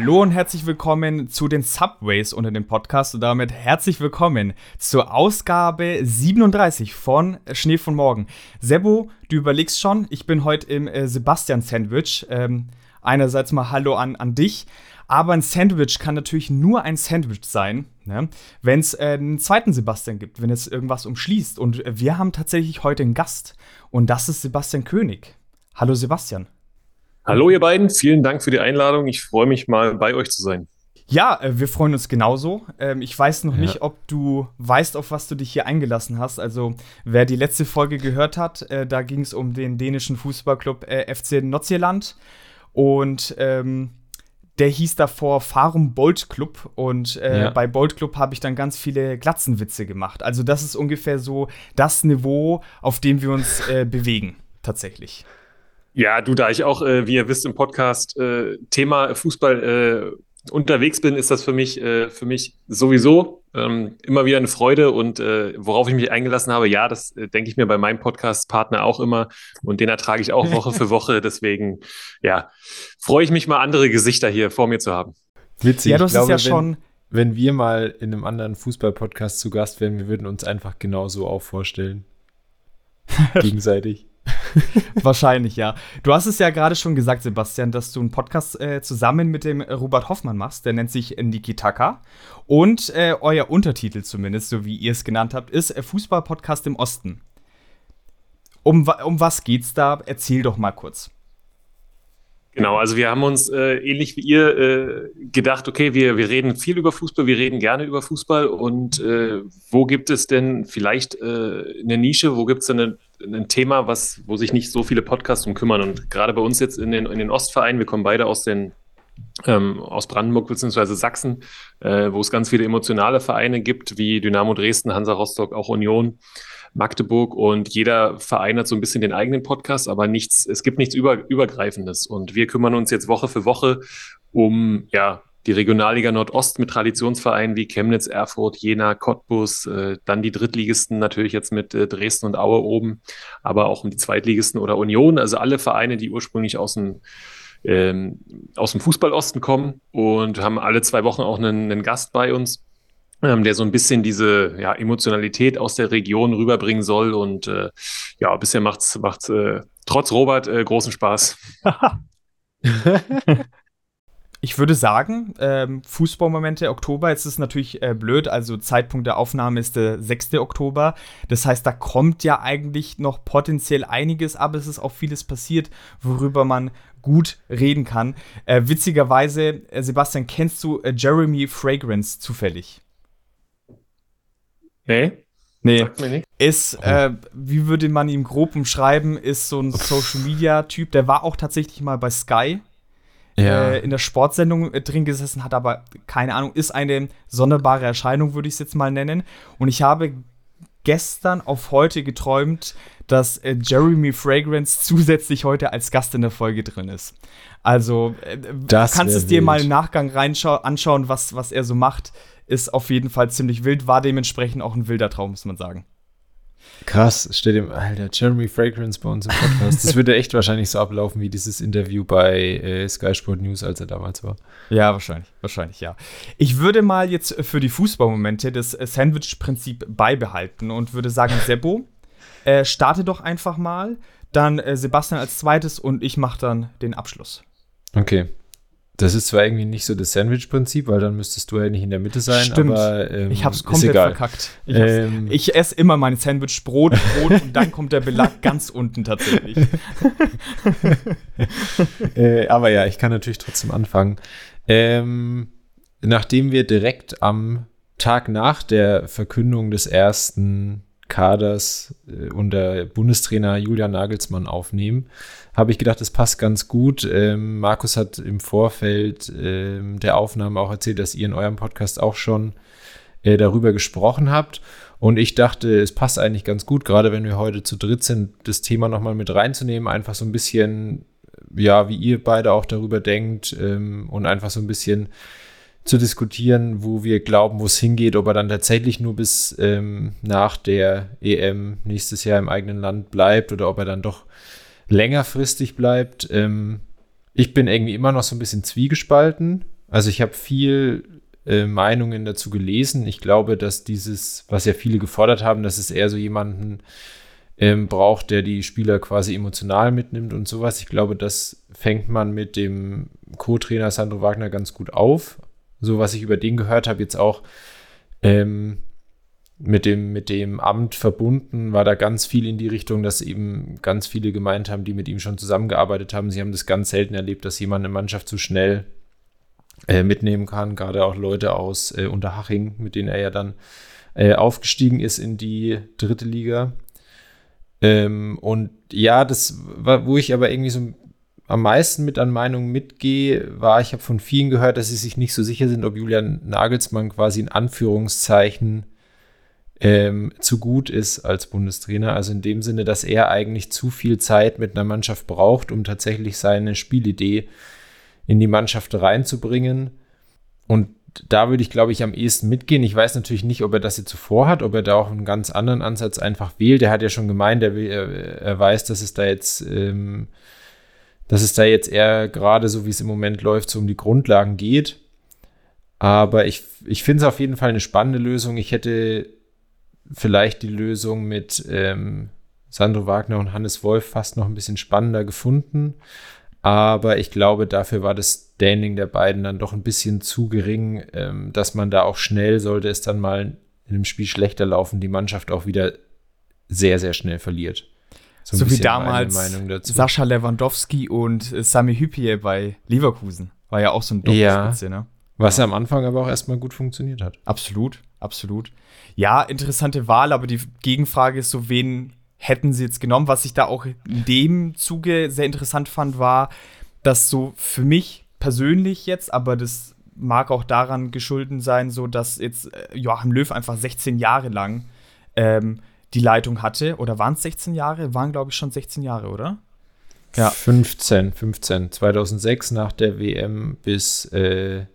Hallo und herzlich willkommen zu den Subways unter dem Podcast und damit herzlich willkommen zur Ausgabe 37 von Schnee von Morgen. Sebo, du überlegst schon, ich bin heute im äh, Sebastian-Sandwich. Ähm, einerseits mal Hallo an, an dich, aber ein Sandwich kann natürlich nur ein Sandwich sein, ne? wenn es äh, einen zweiten Sebastian gibt, wenn es irgendwas umschließt. Und wir haben tatsächlich heute einen Gast und das ist Sebastian König. Hallo Sebastian. Hallo ihr beiden, vielen Dank für die Einladung. Ich freue mich mal bei euch zu sein. Ja, äh, wir freuen uns genauso. Ähm, ich weiß noch ja. nicht, ob du weißt, auf was du dich hier eingelassen hast. Also, wer die letzte Folge gehört hat, äh, da ging es um den dänischen Fußballclub äh, FC Nordsjælland. Und ähm, der hieß davor Farum Bolt Club und äh, ja. bei Bolt Club habe ich dann ganz viele Glatzenwitze gemacht. Also das ist ungefähr so das Niveau, auf dem wir uns äh, bewegen, tatsächlich. Ja, du, da ich auch, äh, wie ihr wisst, im Podcast äh, Thema Fußball äh, unterwegs bin, ist das für mich, äh, für mich sowieso ähm, immer wieder eine Freude und äh, worauf ich mich eingelassen habe, ja, das äh, denke ich mir bei meinem Podcast-Partner auch immer und den ertrage ich auch Woche für Woche. Deswegen, ja, freue ich mich mal, andere Gesichter hier vor mir zu haben. Witzig. Ja, das ist ja schon. Wenn wir mal in einem anderen Fußball-Podcast zu Gast wären, wir würden uns einfach genauso auch vorstellen. Gegenseitig. Wahrscheinlich, ja. Du hast es ja gerade schon gesagt, Sebastian, dass du einen Podcast äh, zusammen mit dem Robert Hoffmann machst. Der nennt sich Nikitaka. Und äh, euer Untertitel zumindest, so wie ihr es genannt habt, ist äh, Fußball-Podcast im Osten. Um, um was geht's da? Erzähl doch mal kurz. Genau, also wir haben uns äh, ähnlich wie ihr äh, gedacht, okay, wir, wir reden viel über Fußball, wir reden gerne über Fußball und äh, wo gibt es denn vielleicht äh, eine Nische, wo gibt es denn eine, ein Thema, was, wo sich nicht so viele Podcasts um kümmern und gerade bei uns jetzt in den, in den Ostvereinen, wir kommen beide aus den ähm, aus Brandenburg bzw. Sachsen, äh, wo es ganz viele emotionale Vereine gibt, wie Dynamo Dresden, Hansa Rostock, auch Union. Magdeburg und jeder Verein hat so ein bisschen den eigenen Podcast, aber nichts, es gibt nichts über, Übergreifendes. Und wir kümmern uns jetzt Woche für Woche um ja, die Regionalliga Nordost mit Traditionsvereinen wie Chemnitz, Erfurt, Jena, Cottbus, äh, dann die Drittligisten natürlich jetzt mit äh, Dresden und Aue oben, aber auch um die Zweitligisten oder Union, also alle Vereine, die ursprünglich aus dem ähm, aus dem Fußballosten kommen und haben alle zwei Wochen auch einen, einen Gast bei uns ähm, der so ein bisschen diese ja, Emotionalität aus der Region rüberbringen soll. Und äh, ja, bisher macht es äh, trotz Robert äh, großen Spaß. ich würde sagen, ähm, Fußballmomente Oktober, jetzt ist natürlich äh, blöd, also Zeitpunkt der Aufnahme ist der 6. Oktober. Das heißt, da kommt ja eigentlich noch potenziell einiges, aber es ist auch vieles passiert, worüber man gut reden kann. Äh, witzigerweise, äh, Sebastian, kennst du äh, Jeremy Fragrance zufällig? Nee. Nee. Ist, äh, wie würde man ihn grob umschreiben, ist so ein Social Media Typ. Der war auch tatsächlich mal bei Sky ja. äh, in der Sportsendung äh, drin gesessen, hat aber keine Ahnung, ist eine sonderbare Erscheinung, würde ich es jetzt mal nennen. Und ich habe gestern auf heute geträumt, dass äh, Jeremy Fragrance zusätzlich heute als Gast in der Folge drin ist. Also, äh, du kannst es dir wild. mal im Nachgang anschauen, was, was er so macht ist auf jeden Fall ziemlich wild, war dementsprechend auch ein wilder Traum, muss man sagen. Krass, steht im, Alter, Jeremy Fragrance bei uns im Podcast. Das würde echt wahrscheinlich so ablaufen wie dieses Interview bei äh, Sky Sport News, als er damals war. Ja, wahrscheinlich, wahrscheinlich, ja. Ich würde mal jetzt für die Fußballmomente das Sandwich-Prinzip beibehalten und würde sagen, Sebo, äh, starte doch einfach mal, dann äh, Sebastian als zweites und ich mache dann den Abschluss. Okay. Das ist zwar irgendwie nicht so das Sandwich-Prinzip, weil dann müsstest du ja nicht in der Mitte sein, Stimmt. aber ähm, ich hab's komplett verkackt. Ich, ähm, ich esse immer mein Sandwich Brot, Brot und dann kommt der Belag ganz unten tatsächlich. äh, aber ja, ich kann natürlich trotzdem anfangen. Ähm, nachdem wir direkt am Tag nach der Verkündung des ersten Kaders äh, unter Bundestrainer Julian Nagelsmann aufnehmen, habe ich gedacht, das passt ganz gut. Ähm, Markus hat im Vorfeld ähm, der Aufnahme auch erzählt, dass ihr in eurem Podcast auch schon äh, darüber gesprochen habt. Und ich dachte, es passt eigentlich ganz gut, gerade wenn wir heute zu dritt sind, das Thema nochmal mit reinzunehmen, einfach so ein bisschen, ja, wie ihr beide auch darüber denkt ähm, und einfach so ein bisschen zu diskutieren, wo wir glauben, wo es hingeht, ob er dann tatsächlich nur bis ähm, nach der EM nächstes Jahr im eigenen Land bleibt oder ob er dann doch längerfristig bleibt. Ähm, ich bin irgendwie immer noch so ein bisschen zwiegespalten. Also ich habe viel äh, Meinungen dazu gelesen. Ich glaube, dass dieses, was ja viele gefordert haben, dass es eher so jemanden ähm, braucht, der die Spieler quasi emotional mitnimmt und sowas. Ich glaube, das fängt man mit dem Co-Trainer Sandro Wagner ganz gut auf. So was ich über den gehört habe, jetzt auch ähm, mit dem, mit dem Amt verbunden, war da ganz viel in die Richtung, dass eben ganz viele gemeint haben, die mit ihm schon zusammengearbeitet haben. Sie haben das ganz selten erlebt, dass jemand eine Mannschaft so schnell äh, mitnehmen kann. Gerade auch Leute aus äh, Unterhaching, mit denen er ja dann äh, aufgestiegen ist in die dritte Liga. Ähm, und ja, das war, wo ich aber irgendwie so am meisten mit an Meinungen mitgehe, war, ich habe von vielen gehört, dass sie sich nicht so sicher sind, ob Julian Nagelsmann quasi in Anführungszeichen ähm, zu gut ist als Bundestrainer. Also in dem Sinne, dass er eigentlich zu viel Zeit mit einer Mannschaft braucht, um tatsächlich seine Spielidee in die Mannschaft reinzubringen. Und da würde ich, glaube ich, am ehesten mitgehen. Ich weiß natürlich nicht, ob er das jetzt zuvor hat, ob er da auch einen ganz anderen Ansatz einfach wählt. Er hat ja schon gemeint, er, er, weiß, dass es da jetzt, ähm, dass es da jetzt eher gerade so, wie es im Moment läuft, so um die Grundlagen geht. Aber ich, ich finde es auf jeden Fall eine spannende Lösung. Ich hätte vielleicht die Lösung mit ähm, Sandro Wagner und Hannes Wolf fast noch ein bisschen spannender gefunden. Aber ich glaube, dafür war das Standing der beiden dann doch ein bisschen zu gering, ähm, dass man da auch schnell, sollte es dann mal in einem Spiel schlechter laufen, die Mannschaft auch wieder sehr, sehr schnell verliert. So, so wie damals Sascha Lewandowski und äh, Sami Hüppier bei Leverkusen. War ja auch so ein Doppelspitze, ja. ne? Was ja. am Anfang aber auch erstmal gut funktioniert hat. Absolut, absolut. Ja, interessante Wahl, aber die Gegenfrage ist so, wen hätten sie jetzt genommen? Was ich da auch in dem Zuge sehr interessant fand, war, dass so für mich persönlich jetzt, aber das mag auch daran geschulden sein, so dass jetzt äh, Joachim Löw einfach 16 Jahre lang ähm, die Leitung hatte. Oder waren es 16 Jahre? Waren, glaube ich, schon 16 Jahre, oder? Ja. 15, 15. 2006 nach der WM bis äh,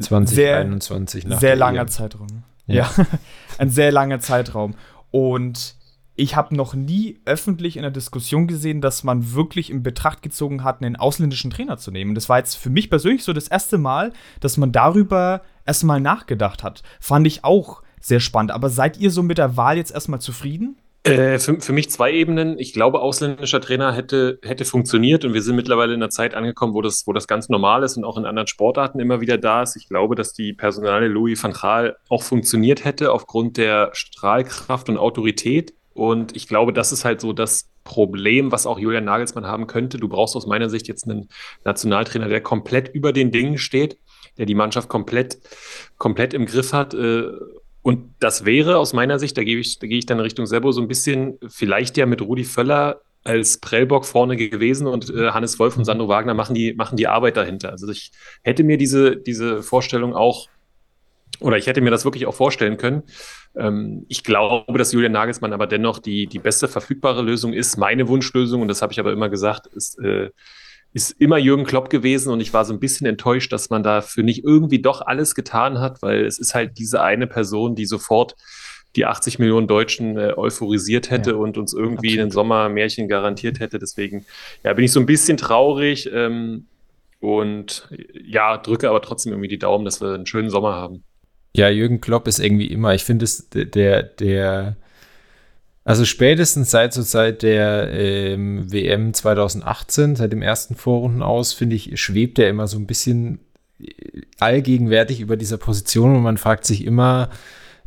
2021 sehr, nach Sehr langer EM. Zeitraum. Ja. ja. Ein sehr langer Zeitraum. Und ich habe noch nie öffentlich in der Diskussion gesehen, dass man wirklich in Betracht gezogen hat, einen ausländischen Trainer zu nehmen. Das war jetzt für mich persönlich so das erste Mal, dass man darüber erstmal nachgedacht hat. Fand ich auch sehr spannend. Aber seid ihr so mit der Wahl jetzt erstmal zufrieden? Äh, für, für, mich zwei Ebenen. Ich glaube, ausländischer Trainer hätte, hätte funktioniert und wir sind mittlerweile in einer Zeit angekommen, wo das, wo das ganz normal ist und auch in anderen Sportarten immer wieder da ist. Ich glaube, dass die Personale Louis van Gaal auch funktioniert hätte aufgrund der Strahlkraft und Autorität. Und ich glaube, das ist halt so das Problem, was auch Julian Nagelsmann haben könnte. Du brauchst aus meiner Sicht jetzt einen Nationaltrainer, der komplett über den Dingen steht, der die Mannschaft komplett, komplett im Griff hat. Äh, und das wäre aus meiner Sicht, da gehe ich, da gehe ich dann Richtung Sebo so ein bisschen, vielleicht ja mit Rudi Völler als Prellbock vorne gewesen und äh, Hannes Wolf und. Sandro Wagner machen die, machen die Arbeit dahinter. Also ich hätte mir diese, diese Vorstellung auch, oder ich hätte mir das wirklich auch vorstellen können. Ähm, ich glaube, dass Julian Nagelsmann aber dennoch die, die beste verfügbare Lösung ist. Meine Wunschlösung, und das habe ich aber immer gesagt, ist, äh, ist immer Jürgen Klopp gewesen und ich war so ein bisschen enttäuscht, dass man dafür nicht irgendwie doch alles getan hat, weil es ist halt diese eine Person, die sofort die 80 Millionen Deutschen äh, euphorisiert hätte ja, und uns irgendwie absolut. einen Sommermärchen garantiert hätte. Deswegen ja, bin ich so ein bisschen traurig ähm, und ja, drücke aber trotzdem irgendwie die Daumen, dass wir einen schönen Sommer haben. Ja, Jürgen Klopp ist irgendwie immer, ich finde es der, der also spätestens seit so seit der ähm, WM 2018, seit dem ersten Vorrunden aus, finde ich, schwebt er immer so ein bisschen äh, allgegenwärtig über dieser Position und man fragt sich immer,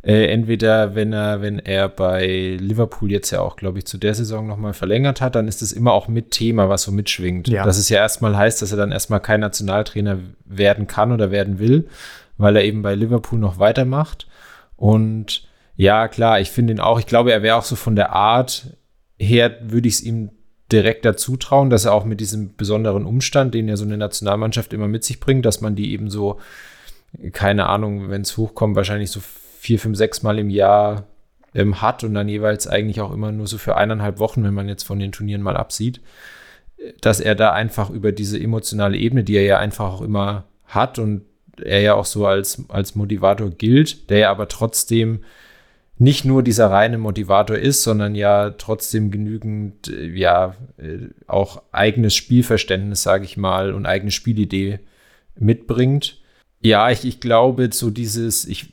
äh, entweder wenn er, wenn er bei Liverpool jetzt ja auch, glaube ich, zu der Saison nochmal verlängert hat, dann ist das immer auch mit Thema, was so mitschwingt. Ja. Dass es ja erstmal heißt, dass er dann erstmal kein Nationaltrainer werden kann oder werden will, weil er eben bei Liverpool noch weitermacht. Und ja, klar, ich finde ihn auch. Ich glaube, er wäre auch so von der Art her, würde ich es ihm direkt dazu trauen, dass er auch mit diesem besonderen Umstand, den ja so eine Nationalmannschaft immer mit sich bringt, dass man die eben so, keine Ahnung, wenn es hochkommt, wahrscheinlich so vier, fünf, sechs Mal im Jahr ähm, hat und dann jeweils eigentlich auch immer nur so für eineinhalb Wochen, wenn man jetzt von den Turnieren mal absieht, dass er da einfach über diese emotionale Ebene, die er ja einfach auch immer hat und er ja auch so als, als Motivator gilt, der ja aber trotzdem nicht nur dieser reine Motivator ist, sondern ja trotzdem genügend, äh, ja, äh, auch eigenes Spielverständnis, sage ich mal, und eigene Spielidee mitbringt. Ja, ich, ich glaube, so dieses, ich,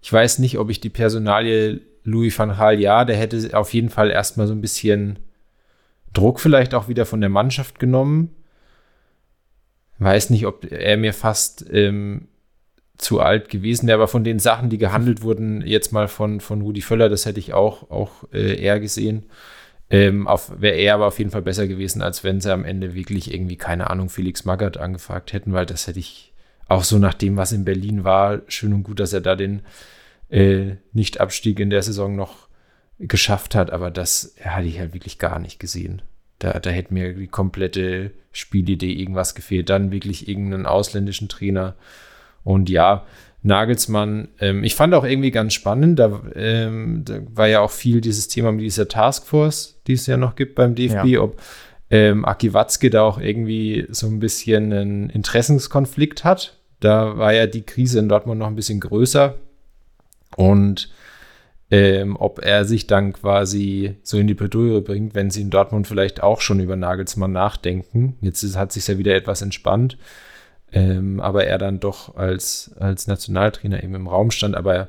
ich weiß nicht, ob ich die Personalie Louis van Gaal, ja, der hätte auf jeden Fall erstmal so ein bisschen Druck vielleicht auch wieder von der Mannschaft genommen. Weiß nicht, ob er mir fast ähm, zu alt gewesen wäre, aber von den Sachen, die gehandelt wurden, jetzt mal von, von Rudi Völler, das hätte ich auch, auch äh, eher gesehen. Ähm, wäre er aber auf jeden Fall besser gewesen, als wenn sie am Ende wirklich irgendwie, keine Ahnung, Felix Magath angefragt hätten, weil das hätte ich auch so nach dem, was in Berlin war, schön und gut, dass er da den äh, Nicht-Abstieg in der Saison noch geschafft hat, aber das hatte ich halt wirklich gar nicht gesehen. Da, da hätte mir die komplette Spielidee irgendwas gefehlt. Dann wirklich irgendeinen ausländischen Trainer. Und ja, Nagelsmann, ähm, ich fand auch irgendwie ganz spannend, da, ähm, da, war ja auch viel dieses Thema mit dieser Taskforce, die es ja noch gibt beim DFB, ja. ob ähm, Aki Watzke da auch irgendwie so ein bisschen einen Interessenskonflikt hat. Da war ja die Krise in Dortmund noch ein bisschen größer. Und ähm, ob er sich dann quasi so in die Bredouille bringt, wenn sie in Dortmund vielleicht auch schon über Nagelsmann nachdenken. Jetzt ist, hat sich ja wieder etwas entspannt, ähm, aber er dann doch als, als Nationaltrainer eben im Raum stand. Aber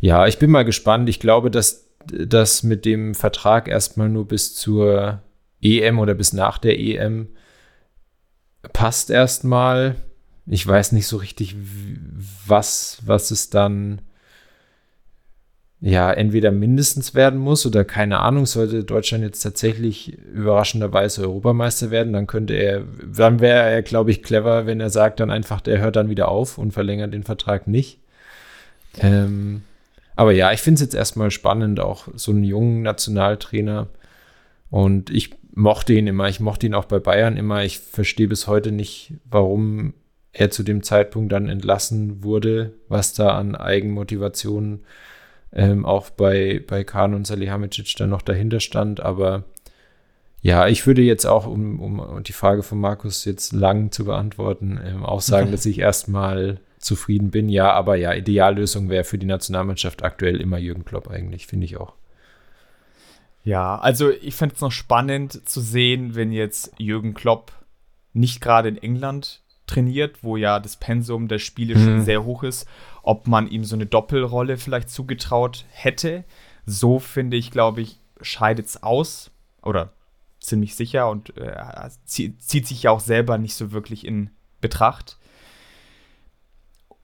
ja, ich bin mal gespannt. Ich glaube, dass das mit dem Vertrag erstmal nur bis zur EM oder bis nach der EM passt erstmal. Ich weiß nicht so richtig, was, was es dann ja entweder mindestens werden muss oder keine Ahnung, sollte Deutschland jetzt tatsächlich überraschenderweise Europameister werden, dann könnte er, dann wäre er, glaube ich, clever, wenn er sagt dann einfach, der hört dann wieder auf und verlängert den Vertrag nicht. Ähm, aber ja, ich finde es jetzt erstmal spannend, auch so einen jungen Nationaltrainer. Und ich mochte ihn immer, ich mochte ihn auch bei Bayern immer. Ich verstehe bis heute nicht, warum er zu dem Zeitpunkt dann entlassen wurde, was da an Eigenmotivationen ähm, auch bei, bei Kahn und Salihamidzic dann noch dahinter stand. Aber ja, ich würde jetzt auch, um, um die Frage von Markus jetzt lang zu beantworten, ähm, auch sagen, dass ich erstmal zufrieden bin. Ja, aber ja, Ideallösung wäre für die Nationalmannschaft aktuell immer Jürgen Klopp eigentlich, finde ich auch. Ja, also ich fände es noch spannend zu sehen, wenn jetzt Jürgen Klopp nicht gerade in England trainiert, wo ja das Pensum der Spiele mhm. schon sehr hoch ist, ob man ihm so eine Doppelrolle vielleicht zugetraut hätte. So finde ich, glaube ich, scheidet es aus oder ziemlich sicher und äh, zieht sich ja auch selber nicht so wirklich in Betracht.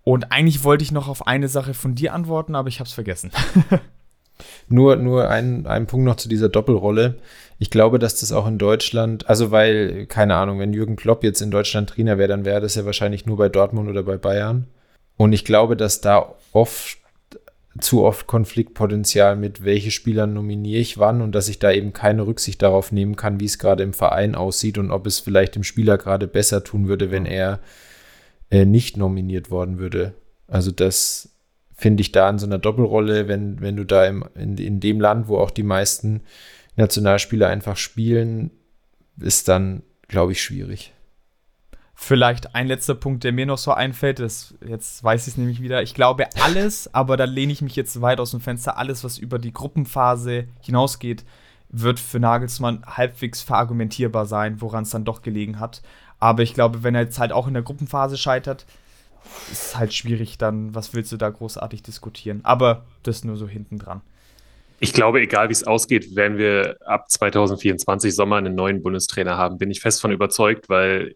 Und eigentlich wollte ich noch auf eine Sache von dir antworten, aber ich habe es vergessen. nur nur ein, Punkt noch zu dieser Doppelrolle. Ich glaube, dass das auch in Deutschland, also weil, keine Ahnung, wenn Jürgen Klopp jetzt in Deutschland Trainer wäre, dann wäre das ja wahrscheinlich nur bei Dortmund oder bei Bayern. Und ich glaube, dass da oft zu oft Konfliktpotenzial mit welche Spieler nominiere ich wann und dass ich da eben keine Rücksicht darauf nehmen kann, wie es gerade im Verein aussieht und ob es vielleicht dem Spieler gerade besser tun würde, wenn er äh, nicht nominiert worden würde. Also das finde ich da in so einer Doppelrolle, wenn, wenn du da im, in, in dem Land, wo auch die meisten Nationalspieler einfach spielen, ist dann, glaube ich, schwierig. Vielleicht ein letzter Punkt, der mir noch so einfällt, das, jetzt weiß ich es nämlich wieder. Ich glaube alles, aber da lehne ich mich jetzt weit aus dem Fenster, alles, was über die Gruppenphase hinausgeht, wird für Nagelsmann halbwegs verargumentierbar sein, woran es dann doch gelegen hat. Aber ich glaube, wenn er jetzt halt auch in der Gruppenphase scheitert, ist es halt schwierig dann, was willst du da großartig diskutieren. Aber das nur so hinten dran. Ich glaube, egal wie es ausgeht, werden wir ab 2024 Sommer einen neuen Bundestrainer haben, bin ich fest von überzeugt, weil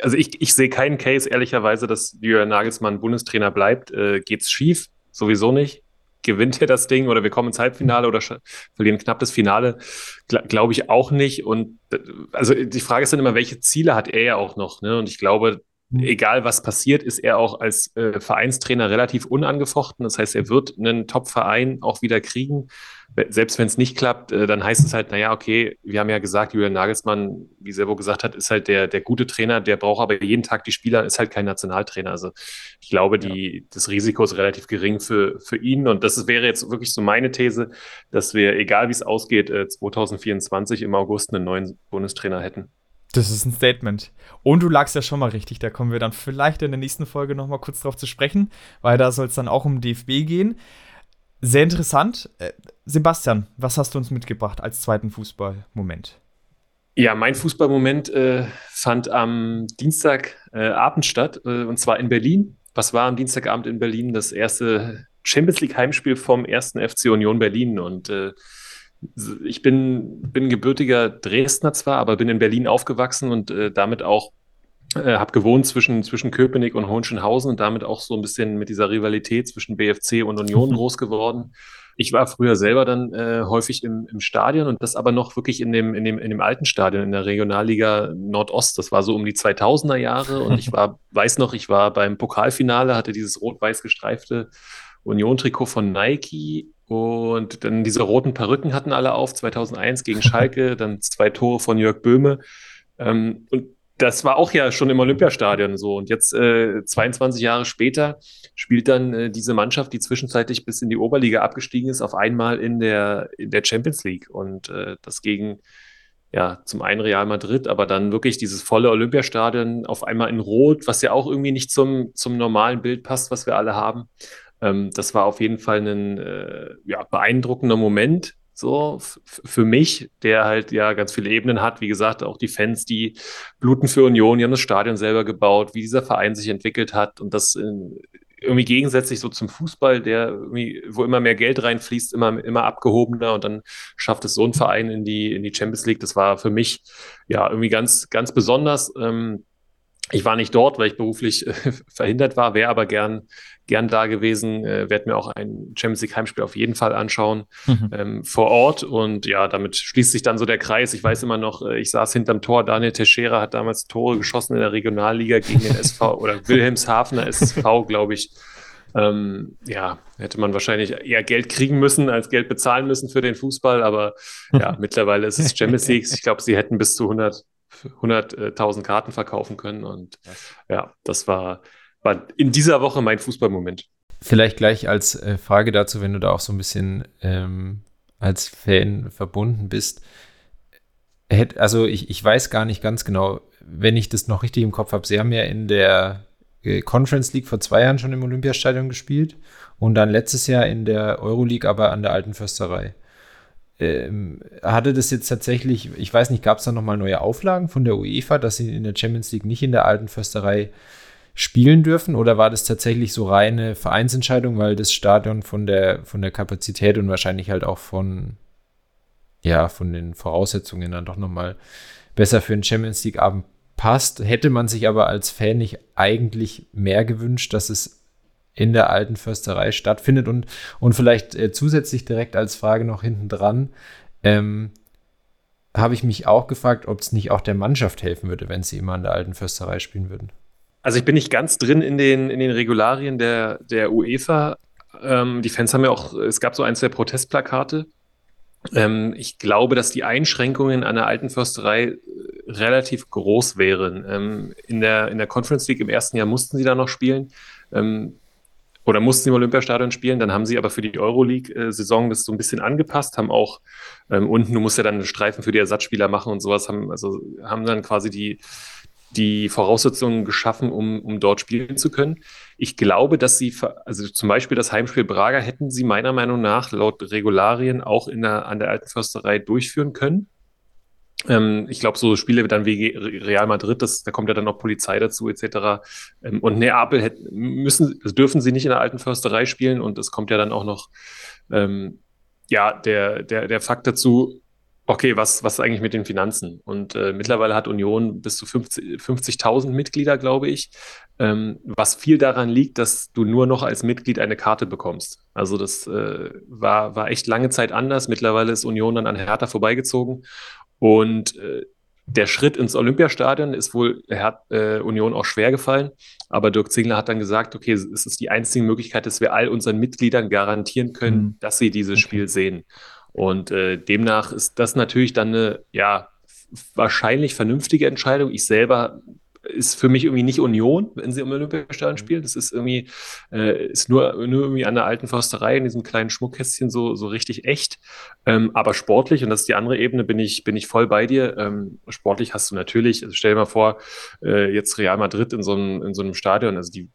also ich, ich sehe keinen Case, ehrlicherweise, dass Jürgen Nagelsmann Bundestrainer bleibt. Äh, geht's schief? Sowieso nicht. Gewinnt er das Ding oder wir kommen ins Halbfinale oder verlieren knapp das Finale? Gla glaube ich auch nicht. Und äh, also die Frage ist dann immer, welche Ziele hat er ja auch noch? Ne? Und ich glaube. Egal was passiert, ist er auch als äh, Vereinstrainer relativ unangefochten. Das heißt, er wird einen Top-Verein auch wieder kriegen selbst wenn es nicht klappt, äh, dann heißt es halt, naja, okay, wir haben ja gesagt, Julian Nagelsmann, wie Servo gesagt hat, ist halt der, der gute Trainer, der braucht aber jeden Tag die Spieler, ist halt kein Nationaltrainer. Also ich glaube, die, ja. das Risiko ist relativ gering für, für ihn. Und das wäre jetzt wirklich so meine These, dass wir, egal wie es ausgeht, 2024 äh, im August einen neuen Bundestrainer hätten. Das ist ein Statement. Und du lagst ja schon mal richtig, da kommen wir dann vielleicht in der nächsten Folge noch mal kurz drauf zu sprechen, weil da soll es dann auch um DFB gehen. Sehr interessant. Äh, Sebastian, was hast du uns mitgebracht als zweiten Fußballmoment? Ja, mein Fußballmoment äh, fand am Dienstagabend äh, statt, äh, und zwar in Berlin. Was war am Dienstagabend in Berlin? Das erste Champions League Heimspiel vom ersten FC Union Berlin. Und äh, ich bin, bin gebürtiger Dresdner zwar, aber bin in Berlin aufgewachsen und äh, damit auch äh, habe gewohnt zwischen, zwischen Köpenick und Hohenschönhausen und damit auch so ein bisschen mit dieser Rivalität zwischen BFC und Union groß geworden. Ich war früher selber dann äh, häufig im, im Stadion und das aber noch wirklich in dem, in, dem, in dem alten Stadion in der Regionalliga Nordost. Das war so um die 2000er Jahre und ich war, weiß noch, ich war beim Pokalfinale, hatte dieses rot-weiß gestreifte Union-Trikot von Nike und dann diese roten Perücken hatten alle auf, 2001 gegen Schalke, dann zwei Tore von Jörg Böhme. Ähm, und das war auch ja schon im Olympiastadion so. Und jetzt, äh, 22 Jahre später, spielt dann äh, diese Mannschaft, die zwischenzeitlich bis in die Oberliga abgestiegen ist, auf einmal in der, in der Champions League. Und äh, das gegen, ja, zum einen Real Madrid, aber dann wirklich dieses volle Olympiastadion auf einmal in Rot, was ja auch irgendwie nicht zum, zum normalen Bild passt, was wir alle haben. Ähm, das war auf jeden Fall ein äh, ja, beeindruckender Moment so, für mich, der halt ja ganz viele Ebenen hat, wie gesagt, auch die Fans, die bluten für Union, die haben das Stadion selber gebaut, wie dieser Verein sich entwickelt hat und das in, irgendwie gegensätzlich so zum Fußball, der wo immer mehr Geld reinfließt, immer, immer abgehobener und dann schafft es so ein Verein in die, in die Champions League. Das war für mich ja irgendwie ganz, ganz besonders. Ähm, ich war nicht dort, weil ich beruflich äh, verhindert war, wäre aber gern, gern da gewesen, äh, werde mir auch ein Champions League Heimspiel auf jeden Fall anschauen mhm. ähm, vor Ort. Und ja, damit schließt sich dann so der Kreis. Ich weiß immer noch, äh, ich saß hinterm Tor. Daniel Teixeira hat damals Tore geschossen in der Regionalliga gegen den SV oder Wilhelmshavener SV, glaube ich. Ähm, ja, hätte man wahrscheinlich eher Geld kriegen müssen, als Geld bezahlen müssen für den Fußball. Aber ja, mittlerweile ist es Champions League. Ich glaube, sie hätten bis zu 100 100.000 Karten verkaufen können. Und ja, das war, war in dieser Woche mein Fußballmoment. Vielleicht gleich als äh, Frage dazu, wenn du da auch so ein bisschen ähm, als Fan verbunden bist. Hätt, also ich, ich weiß gar nicht ganz genau, wenn ich das noch richtig im Kopf habe. Sie haben ja in der äh, Conference League vor zwei Jahren schon im Olympiastadion gespielt und dann letztes Jahr in der Euroleague aber an der Alten Försterei. Ähm, hatte das jetzt tatsächlich, ich weiß nicht, gab es da nochmal neue Auflagen von der UEFA, dass sie in der Champions League nicht in der alten Försterei spielen dürfen? Oder war das tatsächlich so reine Vereinsentscheidung, weil das Stadion von der, von der Kapazität und wahrscheinlich halt auch von, ja, von den Voraussetzungen dann doch nochmal besser für den Champions League-Abend passt? Hätte man sich aber als Fan nicht eigentlich mehr gewünscht, dass es in der alten Försterei stattfindet. Und, und vielleicht äh, zusätzlich direkt als Frage noch hinten dran, ähm, habe ich mich auch gefragt, ob es nicht auch der Mannschaft helfen würde, wenn sie immer an der alten Försterei spielen würden. Also ich bin nicht ganz drin in den, in den Regularien der, der UEFA. Ähm, die Fans haben ja auch, es gab so ein, zwei Protestplakate. Ähm, ich glaube, dass die Einschränkungen an der alten Försterei äh, relativ groß wären. Ähm, in, der, in der Conference League im ersten Jahr mussten sie da noch spielen. Ähm, oder mussten im Olympiastadion spielen. Dann haben sie aber für die Euroleague-Saison das so ein bisschen angepasst, haben auch ähm, unten, du musst ja dann Streifen für die Ersatzspieler machen und sowas, haben, also haben dann quasi die, die Voraussetzungen geschaffen, um, um dort spielen zu können. Ich glaube, dass sie, also zum Beispiel das Heimspiel Braga hätten sie meiner Meinung nach laut Regularien auch in der, an der alten Försterei durchführen können. Ähm, ich glaube, so Spiele dann wie Real Madrid, das, da kommt ja dann noch Polizei dazu, etc. Ähm, und Neapel hätten, müssen, dürfen sie nicht in der alten Försterei spielen und es kommt ja dann auch noch ähm, ja, der, der, der Fakt dazu, okay, was, was ist eigentlich mit den Finanzen? Und äh, mittlerweile hat Union bis zu 50.000 50 Mitglieder, glaube ich, ähm, was viel daran liegt, dass du nur noch als Mitglied eine Karte bekommst. Also das äh, war, war echt lange Zeit anders. Mittlerweile ist Union dann an Hertha vorbeigezogen und äh, der Schritt ins Olympiastadion ist wohl hat, äh, Union auch schwer gefallen. Aber Dirk Zingler hat dann gesagt, okay, es ist die einzige Möglichkeit, dass wir all unseren Mitgliedern garantieren können, mhm. dass sie dieses okay. Spiel sehen. Und äh, demnach ist das natürlich dann eine, ja, wahrscheinlich vernünftige Entscheidung. Ich selber ist für mich irgendwie nicht Union, wenn sie im Olympiastadion mhm. spielen. Das ist irgendwie, äh, ist nur, nur irgendwie an der alten Försterei in diesem kleinen Schmuckkästchen so, so richtig echt. Ähm, aber sportlich, und das ist die andere Ebene, bin ich, bin ich voll bei dir. Ähm, sportlich hast du natürlich, also stell dir mal vor, äh, jetzt Real Madrid in so einem, in so einem Stadion, also die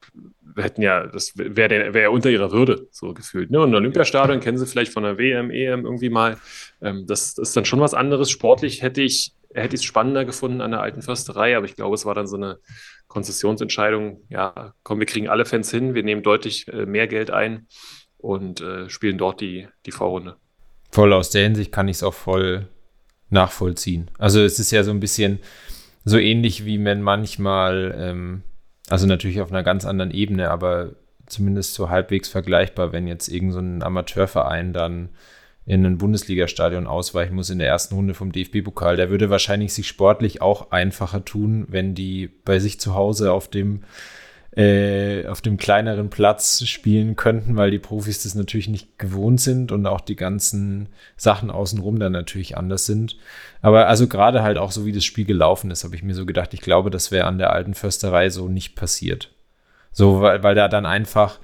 hätten ja, das wäre wär unter ihrer Würde so gefühlt. Ne? Und ein Olympiastadion kennen sie vielleicht von der WM, EM irgendwie mal. Ähm, das, das, ist dann schon was anderes. Sportlich hätte ich hätte es spannender gefunden an der alten Försterei, aber ich glaube, es war dann so eine Konzessionsentscheidung. Ja, komm, wir kriegen alle Fans hin, wir nehmen deutlich äh, mehr Geld ein und äh, spielen dort die, die Vorrunde. Voll aus der Hinsicht kann ich es auch voll nachvollziehen. Also es ist ja so ein bisschen so ähnlich wie wenn manchmal, ähm, also natürlich auf einer ganz anderen Ebene, aber zumindest so halbwegs vergleichbar, wenn jetzt irgendein so Amateurverein dann in ein Bundesligastadion ausweichen muss in der ersten Runde vom DFB-Pokal. Der würde wahrscheinlich sich sportlich auch einfacher tun, wenn die bei sich zu Hause auf dem äh, auf dem kleineren Platz spielen könnten, weil die Profis das natürlich nicht gewohnt sind und auch die ganzen Sachen außenrum dann natürlich anders sind. Aber also gerade halt auch so wie das Spiel gelaufen ist, habe ich mir so gedacht, ich glaube, das wäre an der alten Försterei so nicht passiert. So, weil, weil da dann einfach,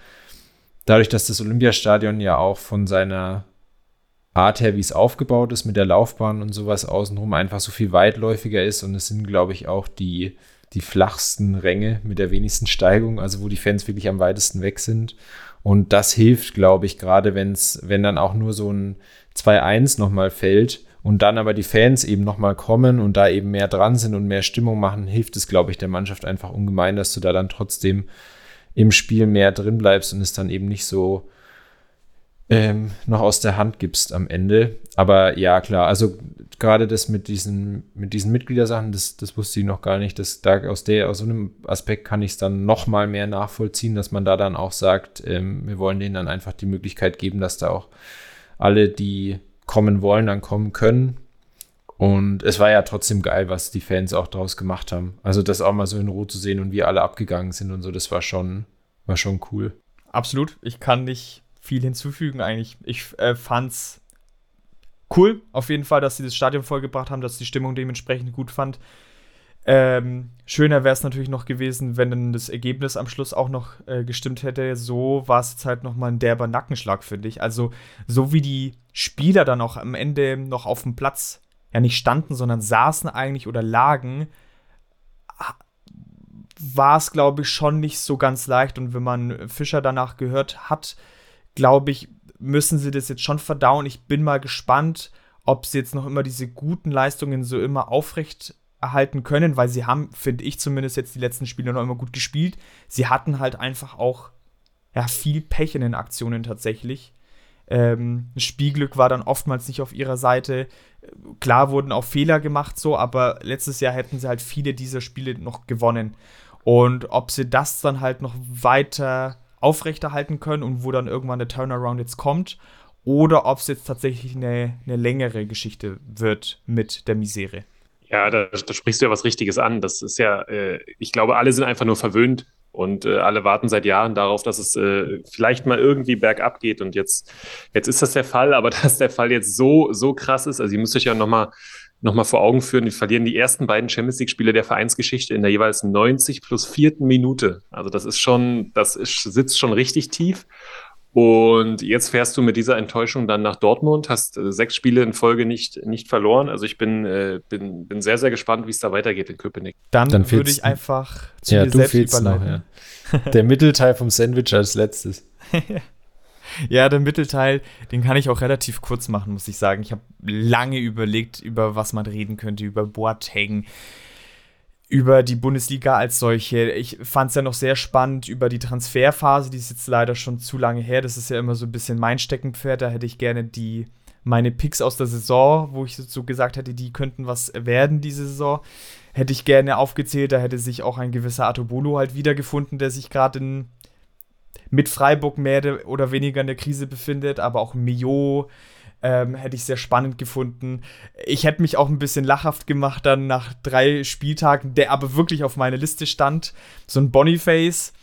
dadurch, dass das Olympiastadion ja auch von seiner Art her, wie es aufgebaut ist mit der Laufbahn und sowas außenrum, einfach so viel weitläufiger ist. Und es sind, glaube ich, auch die, die flachsten Ränge mit der wenigsten Steigung, also wo die Fans wirklich am weitesten weg sind. Und das hilft, glaube ich, gerade wenn es, wenn dann auch nur so ein 2-1 nochmal fällt und dann aber die Fans eben nochmal kommen und da eben mehr dran sind und mehr Stimmung machen, hilft es, glaube ich, der Mannschaft einfach ungemein, dass du da dann trotzdem im Spiel mehr drin bleibst und es dann eben nicht so ähm, noch aus der Hand gibst am Ende. Aber ja, klar, also gerade das mit diesen, mit diesen Mitgliedersachen, das, das wusste ich noch gar nicht. Das, da aus, der, aus so einem Aspekt kann ich es dann noch mal mehr nachvollziehen, dass man da dann auch sagt, ähm, wir wollen denen dann einfach die Möglichkeit geben, dass da auch alle, die kommen wollen, dann kommen können. Und es war ja trotzdem geil, was die Fans auch daraus gemacht haben. Also das auch mal so in Ruhe zu sehen und wie alle abgegangen sind und so, das war schon, war schon cool. Absolut. Ich kann nicht viel hinzufügen eigentlich. Ich äh, fand's cool, auf jeden Fall, dass sie das Stadion vollgebracht haben, dass die Stimmung dementsprechend gut fand. Ähm, schöner wäre es natürlich noch gewesen, wenn dann das Ergebnis am Schluss auch noch äh, gestimmt hätte. So war es jetzt halt nochmal ein derber Nackenschlag, finde ich. Also, so wie die Spieler dann auch am Ende noch auf dem Platz ja nicht standen, sondern saßen eigentlich oder lagen, war es, glaube ich, schon nicht so ganz leicht. Und wenn man Fischer danach gehört hat, glaube ich, müssen sie das jetzt schon verdauen. Ich bin mal gespannt, ob sie jetzt noch immer diese guten Leistungen so immer aufrecht erhalten können, weil sie haben, finde ich zumindest jetzt die letzten Spiele noch immer gut gespielt. Sie hatten halt einfach auch ja, viel Pech in den Aktionen tatsächlich. Ähm, Spielglück war dann oftmals nicht auf ihrer Seite. Klar wurden auch Fehler gemacht, so, aber letztes Jahr hätten sie halt viele dieser Spiele noch gewonnen. Und ob sie das dann halt noch weiter aufrechterhalten können und wo dann irgendwann der Turnaround jetzt kommt oder ob es jetzt tatsächlich eine, eine längere Geschichte wird mit der Misere. Ja, da, da, sprichst du ja was Richtiges an. Das ist ja, äh, ich glaube, alle sind einfach nur verwöhnt und äh, alle warten seit Jahren darauf, dass es äh, vielleicht mal irgendwie bergab geht. Und jetzt, jetzt ist das der Fall, aber dass der Fall jetzt so, so krass ist, also ihr müsst euch ja nochmal nochmal vor Augen führen, die verlieren die ersten beiden Champions League-Spiele der Vereinsgeschichte in der jeweils 90 plus vierten Minute. Also das ist schon, das ist, sitzt schon richtig tief. Und jetzt fährst du mit dieser Enttäuschung dann nach Dortmund, hast äh, sechs Spiele in Folge nicht, nicht verloren. Also ich bin, äh, bin, bin sehr, sehr gespannt, wie es da weitergeht in Köpenick. Dann, dann würde ich einfach zu ja, mir selbst überleiten. Noch, ja. Der Mittelteil vom Sandwich als letztes. Ja, der Mittelteil, den kann ich auch relativ kurz machen, muss ich sagen. Ich habe lange überlegt, über was man reden könnte, über Boateng, über die Bundesliga als solche. Ich fand es ja noch sehr spannend über die Transferphase, die ist jetzt leider schon zu lange her. Das ist ja immer so ein bisschen mein Steckenpferd. Da hätte ich gerne die meine Picks aus der Saison, wo ich so gesagt hätte, die könnten was werden diese Saison, hätte ich gerne aufgezählt. Da hätte sich auch ein gewisser Atobolo halt wiedergefunden, der sich gerade in mit Freiburg mehr oder weniger in der Krise befindet, aber auch Mio ähm, hätte ich sehr spannend gefunden. Ich hätte mich auch ein bisschen lachhaft gemacht dann nach drei Spieltagen, der aber wirklich auf meiner Liste stand. So ein Boniface.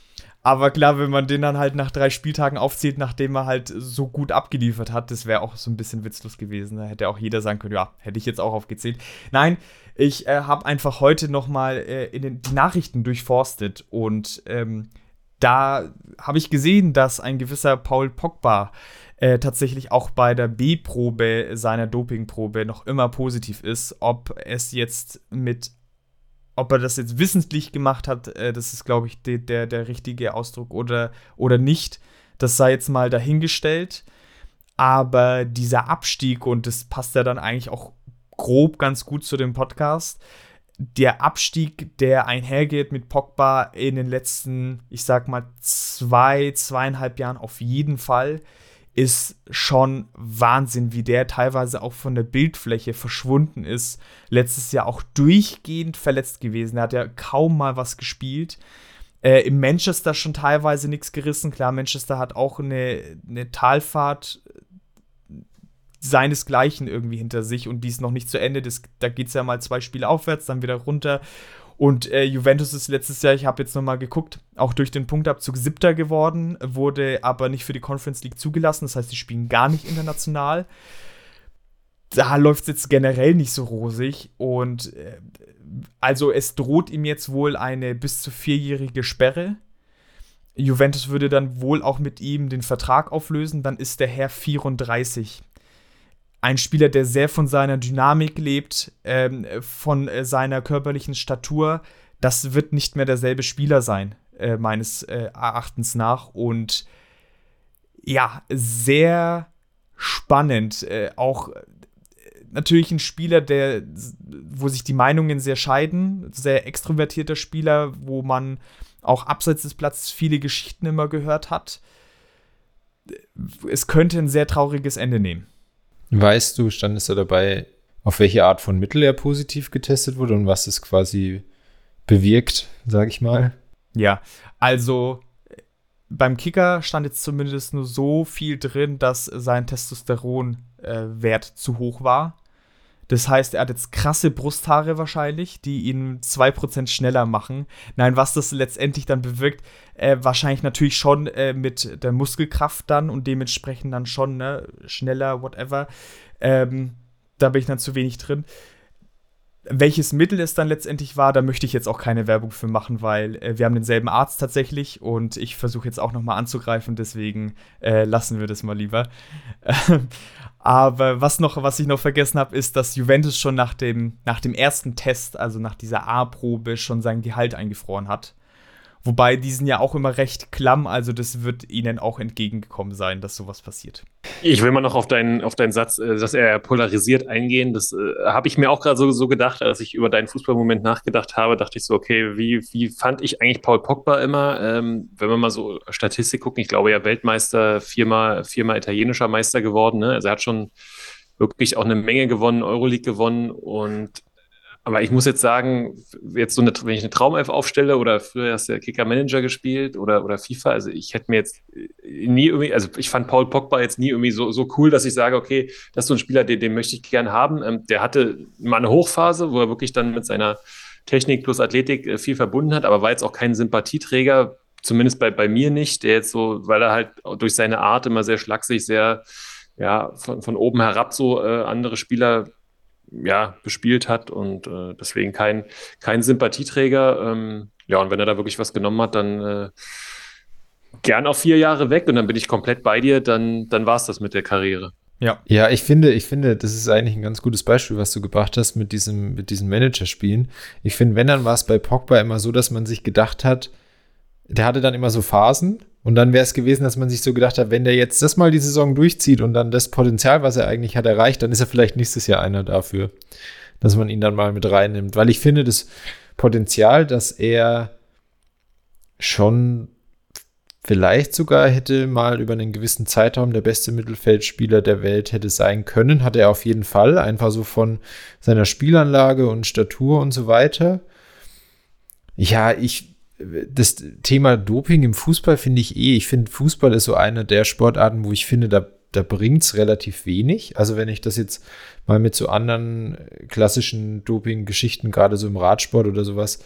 Aber klar, wenn man den dann halt nach drei Spieltagen aufzählt, nachdem er halt so gut abgeliefert hat, das wäre auch so ein bisschen witzlos gewesen. Da hätte auch jeder sagen können, ja, hätte ich jetzt auch aufgezählt. Nein, ich äh, habe einfach heute noch mal äh, in den, die Nachrichten durchforstet und ähm, da habe ich gesehen, dass ein gewisser Paul Pogba äh, tatsächlich auch bei der B-Probe seiner Dopingprobe noch immer positiv ist. Ob es jetzt mit ob er das jetzt wissentlich gemacht hat, äh, das ist, glaube ich, de, der, der richtige Ausdruck oder, oder nicht. Das sei jetzt mal dahingestellt. Aber dieser Abstieg, und das passt ja dann eigentlich auch grob ganz gut zu dem Podcast, der Abstieg, der einhergeht mit Pogba in den letzten, ich sag mal, zwei, zweieinhalb Jahren auf jeden Fall, ist schon Wahnsinn, wie der teilweise auch von der Bildfläche verschwunden ist. Letztes Jahr auch durchgehend verletzt gewesen. Er hat ja kaum mal was gespielt. Äh, Im Manchester schon teilweise nichts gerissen. Klar, Manchester hat auch eine, eine Talfahrt seinesgleichen irgendwie hinter sich und die ist noch nicht zu Ende. Das, da geht es ja mal zwei Spiele aufwärts, dann wieder runter. Und äh, Juventus ist letztes Jahr, ich habe jetzt nochmal geguckt, auch durch den Punktabzug siebter geworden, wurde aber nicht für die Conference League zugelassen. Das heißt, die spielen gar nicht international. Da läuft es jetzt generell nicht so rosig. Und äh, also es droht ihm jetzt wohl eine bis zu vierjährige Sperre. Juventus würde dann wohl auch mit ihm den Vertrag auflösen. Dann ist der Herr 34 ein Spieler, der sehr von seiner Dynamik lebt, ähm, von äh, seiner körperlichen Statur. Das wird nicht mehr derselbe Spieler sein, äh, meines äh, Erachtens nach. Und ja, sehr spannend. Äh, auch äh, natürlich ein Spieler, der, wo sich die Meinungen sehr scheiden, sehr extrovertierter Spieler, wo man auch abseits des Platzes viele Geschichten immer gehört hat. Es könnte ein sehr trauriges Ende nehmen. Weißt du, standest du dabei, auf welche Art von Mittel er positiv getestet wurde und was es quasi bewirkt, sag ich mal? Ja, also beim Kicker stand jetzt zumindest nur so viel drin, dass sein Testosteronwert äh, zu hoch war. Das heißt, er hat jetzt krasse Brusthaare wahrscheinlich, die ihn 2% schneller machen. Nein, was das letztendlich dann bewirkt, äh, wahrscheinlich natürlich schon äh, mit der Muskelkraft dann und dementsprechend dann schon ne, schneller, whatever. Ähm, da bin ich dann zu wenig drin. Welches Mittel es dann letztendlich war, da möchte ich jetzt auch keine Werbung für machen, weil äh, wir haben denselben Arzt tatsächlich und ich versuche jetzt auch nochmal anzugreifen, deswegen äh, lassen wir das mal lieber. Aber was noch, was ich noch vergessen habe, ist, dass Juventus schon nach dem, nach dem ersten Test, also nach dieser A-Probe, schon sein Gehalt eingefroren hat. Wobei die sind ja auch immer recht klamm, also das wird ihnen auch entgegengekommen sein, dass sowas passiert. Ich will mal noch auf deinen, auf deinen Satz, äh, dass er polarisiert eingehen. Das äh, habe ich mir auch gerade so, so gedacht, als ich über deinen Fußballmoment nachgedacht habe, dachte ich so, okay, wie, wie fand ich eigentlich Paul Pogba immer? Ähm, wenn wir mal so Statistik gucken, ich glaube ja Weltmeister, viermal, viermal italienischer Meister geworden. Ne? Also er hat schon wirklich auch eine Menge gewonnen, Euroleague gewonnen und aber ich muss jetzt sagen, jetzt so eine, wenn ich eine Traumelf aufstelle oder früher hast du ja Kicker Manager gespielt oder, oder FIFA, also ich hätte mir jetzt nie irgendwie, also ich fand Paul Pogba jetzt nie irgendwie so, so cool, dass ich sage, okay, das ist so ein Spieler, den, den möchte ich gern haben. Ähm, der hatte mal eine Hochphase, wo er wirklich dann mit seiner Technik plus Athletik äh, viel verbunden hat, aber war jetzt auch kein Sympathieträger, zumindest bei, bei mir nicht, der jetzt so, weil er halt durch seine Art immer sehr schlaksig, sehr ja, von, von oben herab so äh, andere Spieler ja, bespielt hat und äh, deswegen kein, kein Sympathieträger. Ähm, ja, und wenn er da wirklich was genommen hat, dann äh, gern auf vier Jahre weg und dann bin ich komplett bei dir, dann, dann war es das mit der Karriere. Ja. Ja, ich finde, ich finde, das ist eigentlich ein ganz gutes Beispiel, was du gebracht hast mit diesem, mit diesen Managerspielen. Ich finde, wenn dann war es bei Pogba immer so, dass man sich gedacht hat, der hatte dann immer so Phasen und dann wäre es gewesen, dass man sich so gedacht hat, wenn der jetzt das mal die Saison durchzieht und dann das Potenzial, was er eigentlich hat, erreicht, dann ist er vielleicht nächstes Jahr einer dafür, dass man ihn dann mal mit reinnimmt. Weil ich finde, das Potenzial, dass er schon vielleicht sogar hätte mal über einen gewissen Zeitraum der beste Mittelfeldspieler der Welt hätte sein können, hat er auf jeden Fall, einfach so von seiner Spielanlage und Statur und so weiter. Ja, ich das Thema Doping im Fußball finde ich eh, ich finde Fußball ist so eine der Sportarten, wo ich finde, da, da bringt es relativ wenig. Also wenn ich das jetzt mal mit so anderen klassischen Doping-Geschichten, gerade so im Radsport oder sowas,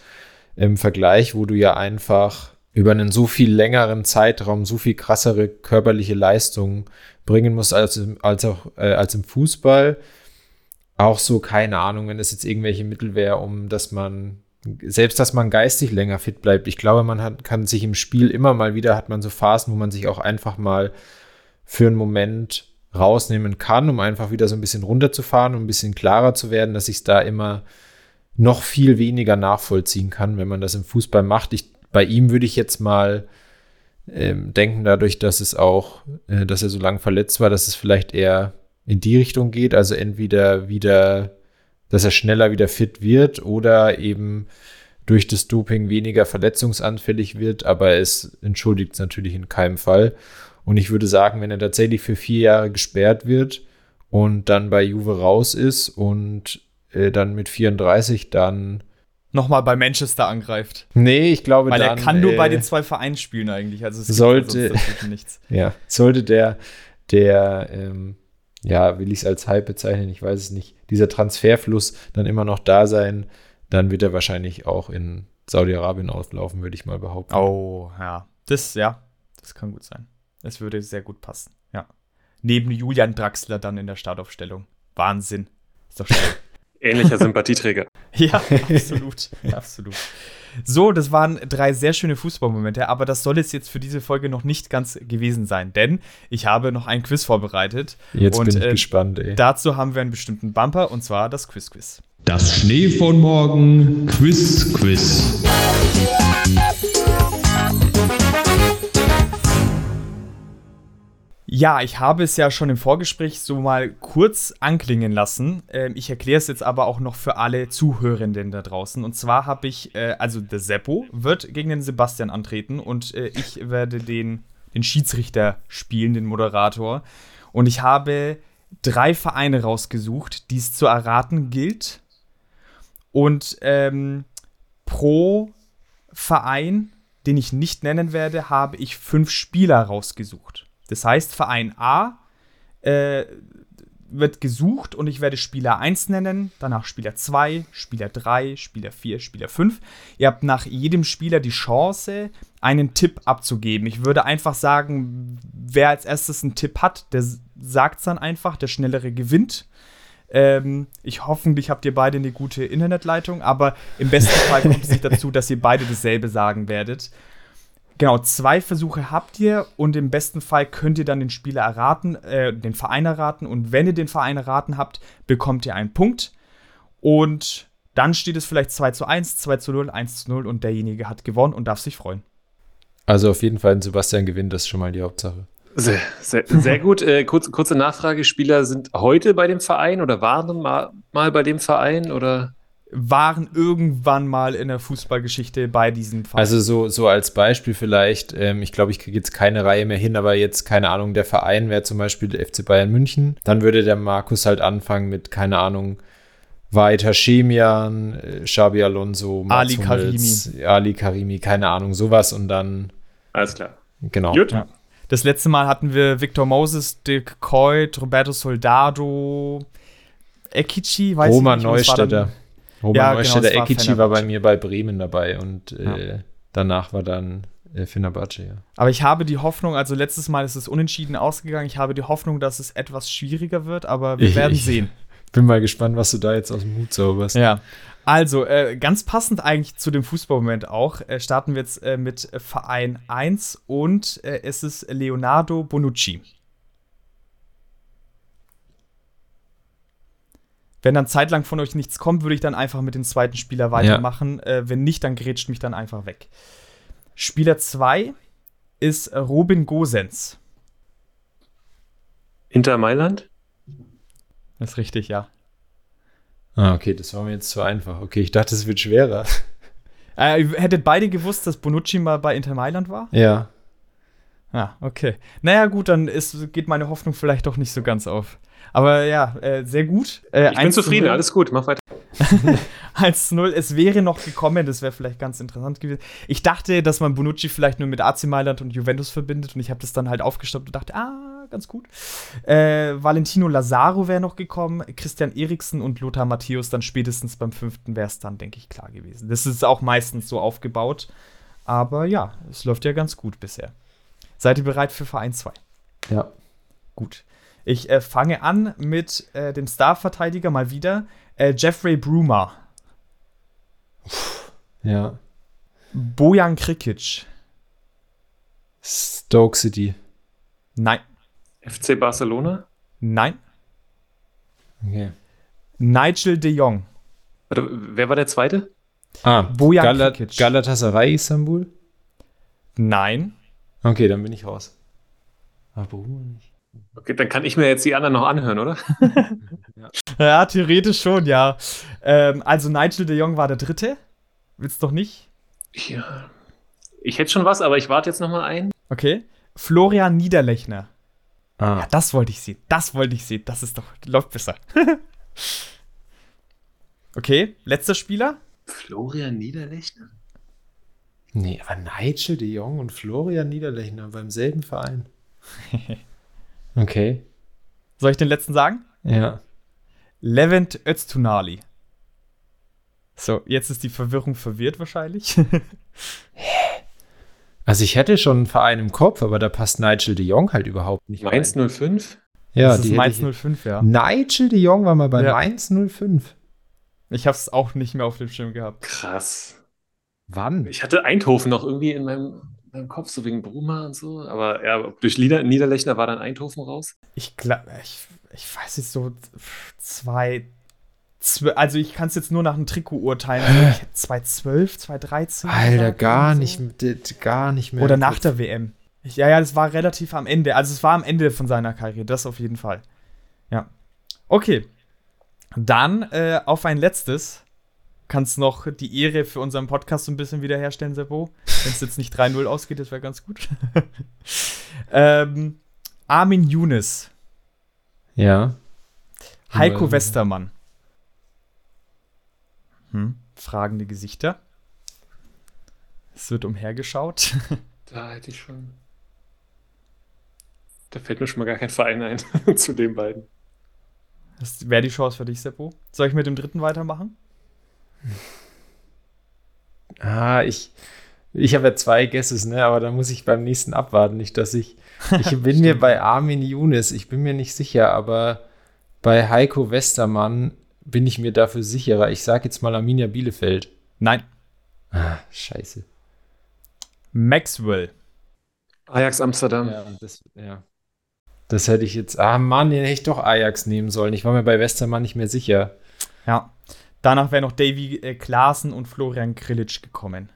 im Vergleich, wo du ja einfach über einen so viel längeren Zeitraum so viel krassere körperliche Leistungen bringen musst als, als auch äh, als im Fußball. Auch so, keine Ahnung, wenn es jetzt irgendwelche Mittel wäre, um dass man selbst, dass man geistig länger fit bleibt. Ich glaube, man hat, kann sich im Spiel immer mal wieder, hat man so Phasen, wo man sich auch einfach mal für einen Moment rausnehmen kann, um einfach wieder so ein bisschen runterzufahren, um ein bisschen klarer zu werden, dass ich es da immer noch viel weniger nachvollziehen kann, wenn man das im Fußball macht. Ich, bei ihm würde ich jetzt mal ähm, denken, dadurch, dass es auch, äh, dass er so lange verletzt war, dass es vielleicht eher in die Richtung geht. Also entweder wieder, dass er schneller wieder fit wird oder eben durch das Doping weniger verletzungsanfällig wird, aber es entschuldigt es natürlich in keinem Fall. Und ich würde sagen, wenn er tatsächlich für vier Jahre gesperrt wird und dann bei Juve raus ist und äh, dann mit 34 dann nochmal bei Manchester angreift. Nee, ich glaube Weil dann, er kann nur bei äh, den zwei Vereinen spielen eigentlich. Also es sollte, nichts. ja, sollte der, der, ähm, ja, will ich es als Hype bezeichnen, ich weiß es nicht, dieser Transferfluss dann immer noch da sein, dann wird er wahrscheinlich auch in Saudi-Arabien auflaufen, würde ich mal behaupten. Oh, ja. Das, ja, das kann gut sein. Das würde sehr gut passen, ja. Neben Julian Draxler dann in der Startaufstellung. Wahnsinn. Ist doch schön. Ähnlicher Sympathieträger. ja, absolut. absolut. So, das waren drei sehr schöne Fußballmomente, aber das soll es jetzt für diese Folge noch nicht ganz gewesen sein, denn ich habe noch ein Quiz vorbereitet. Jetzt und, bin ich äh, gespannt, ey. Dazu haben wir einen bestimmten Bumper und zwar das Quiz-Quiz. Das Schnee von morgen Quiz-Quiz. Ja, ich habe es ja schon im Vorgespräch so mal kurz anklingen lassen. Ähm, ich erkläre es jetzt aber auch noch für alle Zuhörenden da draußen. Und zwar habe ich, äh, also der Seppo wird gegen den Sebastian antreten und äh, ich werde den, den Schiedsrichter spielen, den Moderator. Und ich habe drei Vereine rausgesucht, die es zu erraten gilt. Und ähm, pro Verein, den ich nicht nennen werde, habe ich fünf Spieler rausgesucht. Das heißt, Verein A äh, wird gesucht und ich werde Spieler 1 nennen, danach Spieler 2, Spieler 3, Spieler 4, Spieler 5. Ihr habt nach jedem Spieler die Chance, einen Tipp abzugeben. Ich würde einfach sagen, wer als erstes einen Tipp hat, der sagt es dann einfach, der schnellere gewinnt. Ähm, ich hoffentlich habt ihr beide eine gute Internetleitung, aber im besten Fall kommt es nicht dazu, dass ihr beide dasselbe sagen werdet. Genau, zwei Versuche habt ihr und im besten Fall könnt ihr dann den Spieler erraten, äh, den Verein erraten. Und wenn ihr den Verein erraten habt, bekommt ihr einen Punkt. Und dann steht es vielleicht 2 zu 1, 2 zu 0, 1 zu 0 und derjenige hat gewonnen und darf sich freuen. Also auf jeden Fall ein Sebastian gewinnt, das ist schon mal die Hauptsache. Sehr, sehr, sehr gut. Äh, kurz, kurze Nachfrage: Spieler sind heute bei dem Verein oder waren mal, mal bei dem Verein oder? Waren irgendwann mal in der Fußballgeschichte bei diesem Verein. Also so, so als Beispiel vielleicht, ähm, ich glaube, ich kriege jetzt keine Reihe mehr hin, aber jetzt, keine Ahnung, der Verein wäre zum Beispiel der FC Bayern München. Dann würde der Markus halt anfangen mit, keine Ahnung, weiter Chemian, äh, Xabi Alonso, Mats Ali Hummels, Karimi. Ali Karimi, keine Ahnung, sowas und dann. Alles klar. Genau. Gut. Ja. Das letzte Mal hatten wir Victor Moses, Dick Coit, Roberto Soldado, Ekichi, weiß Roman ich nicht. Neustädter. Roman ja, Neustädter genau, Ekici war bei mir bei Bremen dabei und äh, ja. danach war dann äh, Fenerbahce, ja. Aber ich habe die Hoffnung, also letztes Mal ist es unentschieden ausgegangen, ich habe die Hoffnung, dass es etwas schwieriger wird, aber wir ich, werden sehen. Bin mal gespannt, was du da jetzt aus dem Hut zauberst. Ja. Also, äh, ganz passend eigentlich zu dem Fußballmoment auch, äh, starten wir jetzt äh, mit Verein 1 und äh, es ist Leonardo Bonucci. Wenn dann zeitlang von euch nichts kommt, würde ich dann einfach mit dem zweiten Spieler weitermachen. Ja. Äh, wenn nicht, dann grätscht mich dann einfach weg. Spieler 2 ist Robin Gosens. Inter Mailand? Das ist richtig, ja. Ah, okay, das war mir jetzt zu einfach. Okay, ich dachte, es wird schwerer. Äh, ihr hättet beide gewusst, dass Bonucci mal bei Inter Mailand war? Ja. Ah, okay. Naja, gut, dann ist, geht meine Hoffnung vielleicht doch nicht so ganz auf. Aber ja, äh, sehr gut. Äh, ich bin zufrieden, alles gut, mach weiter. 1 zu 0. Es wäre noch gekommen, das wäre vielleicht ganz interessant gewesen. Ich dachte, dass man Bonucci vielleicht nur mit AC Mailand und Juventus verbindet und ich habe das dann halt aufgestoppt und dachte, ah, ganz gut. Äh, Valentino Lazaro wäre noch gekommen, Christian Eriksen und Lothar Matthäus dann spätestens beim fünften wäre es dann, denke ich, klar gewesen. Das ist auch meistens so aufgebaut. Aber ja, es läuft ja ganz gut bisher. Seid ihr bereit für Verein 2? Ja. Gut. Ich äh, fange an mit äh, dem Starverteidiger mal wieder, äh, Jeffrey Brumer. Ja. Bojan Krikic. Stoke City. Nein. FC Barcelona? Nein. Okay. Nigel de Jong. Warte, wer war der zweite? Ah, Bojan Galat Galatasaray Istanbul? Nein. Okay, dann bin ich raus. Aber nicht. Okay, dann kann ich mir jetzt die anderen noch anhören, oder? ja. ja. theoretisch schon, ja. Ähm, also Nigel de Jong war der dritte. Willst du doch nicht? Ja. Ich hätte schon was, aber ich warte jetzt noch mal ein. Okay. Florian Niederlechner. Ah. Ja, das wollte ich sehen. Das wollte ich sehen. Das ist doch, läuft besser. okay, letzter Spieler. Florian Niederlechner? Nee, aber Nigel de Jong und Florian Niederlechner beim selben Verein. okay. Soll ich den letzten sagen? Ja. Levent Öztunali. So, jetzt ist die Verwirrung verwirrt wahrscheinlich. also ich hätte schon einen Verein im Kopf, aber da passt Nigel de Jong halt überhaupt nicht. Mainz 05? Ja, das ist Mainz 05, ja. Nigel de Jong war mal bei ja. Mainz 05. Ich habe es auch nicht mehr auf dem Schirm gehabt. Krass. Wann? Ich hatte Eindhoven noch irgendwie in meinem, meinem Kopf, so wegen Bruma und so. Aber ja, durch Lieder, Niederlechner war dann Eindhoven raus. Ich glaube, ich, ich weiß nicht, so zwei, also ich kann es jetzt nur nach einem Trikot urteilen. 2012, 2013. Alter, gar so. nicht, gar nicht mehr. Oder nach der WM. Ja, ja, das war relativ am Ende. Also es war am Ende von seiner Karriere, das auf jeden Fall. Ja. Okay. Dann äh, auf ein letztes. Kannst noch die Ehre für unseren Podcast so ein bisschen wiederherstellen, Seppo. Wenn es jetzt nicht 3-0 ausgeht, das wäre ganz gut. ähm, Armin Younes. Ja. Heiko Westermann. Hm, fragende Gesichter. Es wird umhergeschaut. Da hätte ich schon. Da fällt mir schon mal gar kein Verein ein zu den beiden. Das wäre die Chance für dich, Seppo. Soll ich mit dem dritten weitermachen? Ah, ich, ich habe ja zwei Guesses, ne? aber da muss ich beim nächsten abwarten. Nicht, dass ich. Ich bin mir bei Armin Younes, ich bin mir nicht sicher, aber bei Heiko Westermann bin ich mir dafür sicherer. Ich sage jetzt mal Arminia Bielefeld. Nein. Ah, scheiße. Maxwell. Ajax Amsterdam. Ja, das, ja. Das hätte ich jetzt. Ah, Mann, den hätte ich doch Ajax nehmen sollen. Ich war mir bei Westermann nicht mehr sicher. Ja. Danach wären noch Davy äh, Klaassen und Florian Krilic gekommen.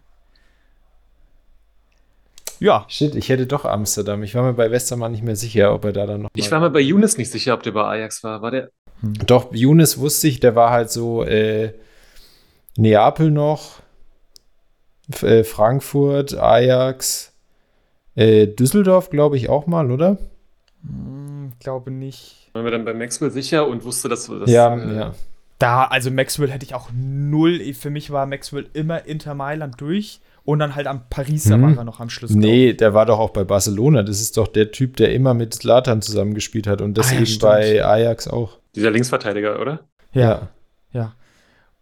Ja. Shit, ich hätte doch Amsterdam. Ich war mir bei Westermann nicht mehr sicher, ob er da dann noch. Ich war mir bei Younes nicht sicher, ob der bei Ajax war. War der. Hm. Doch, Younes wusste ich, der war halt so äh, Neapel noch, äh, Frankfurt, Ajax, äh, Düsseldorf, glaube ich, auch mal, oder? Hm, glaube nicht. Waren wir dann bei Maxwell sicher und wusste, dass wir das. Ja, äh, ja. Da, also Maxwell hätte ich auch null. Für mich war Maxwell immer Inter Mailand durch und dann halt am Pariser hm. war er noch am Schluss. Nee, der war doch auch bei Barcelona. Das ist doch der Typ, der immer mit Zlatan zusammengespielt hat und das ah, ja, eben stimmt. bei Ajax auch. Dieser Linksverteidiger, oder? Ja. Ja.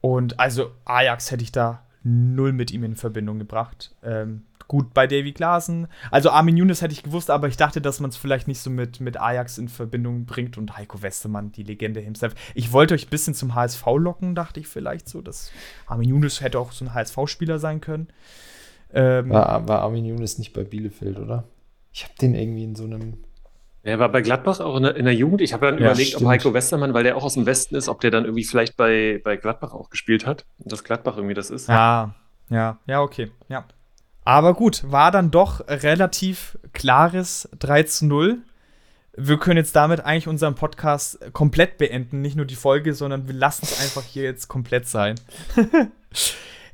Und also Ajax hätte ich da null mit ihm in Verbindung gebracht. Ähm, gut bei Davy Klaassen. Also Armin Younes hätte ich gewusst, aber ich dachte, dass man es vielleicht nicht so mit, mit Ajax in Verbindung bringt und Heiko Westermann, die Legende himself. Ich wollte euch ein bisschen zum HSV locken, dachte ich vielleicht so, dass Armin Younes hätte auch so ein HSV-Spieler sein können. Ähm, war, war Armin Younes nicht bei Bielefeld, oder? Ich habe den irgendwie in so einem er war bei Gladbach auch in der, in der Jugend. Ich habe dann ja, überlegt, stimmt. ob Heiko Westermann, weil der auch aus dem Westen ist, ob der dann irgendwie vielleicht bei, bei Gladbach auch gespielt hat. Und das Gladbach irgendwie das ist. Ja, ja, ja, okay. Ja. Aber gut, war dann doch relativ klares 3 zu 0. Wir können jetzt damit eigentlich unseren Podcast komplett beenden. Nicht nur die Folge, sondern wir lassen es einfach hier jetzt komplett sein.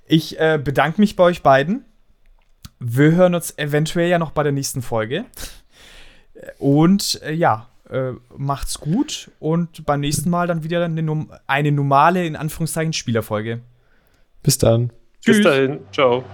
ich äh, bedanke mich bei euch beiden. Wir hören uns eventuell ja noch bei der nächsten Folge. Und äh, ja, äh, macht's gut und beim nächsten Mal dann wieder eine, eine normale, in Anführungszeichen, Spielerfolge. Bis dann. Tschüss. Bis dahin. Ciao.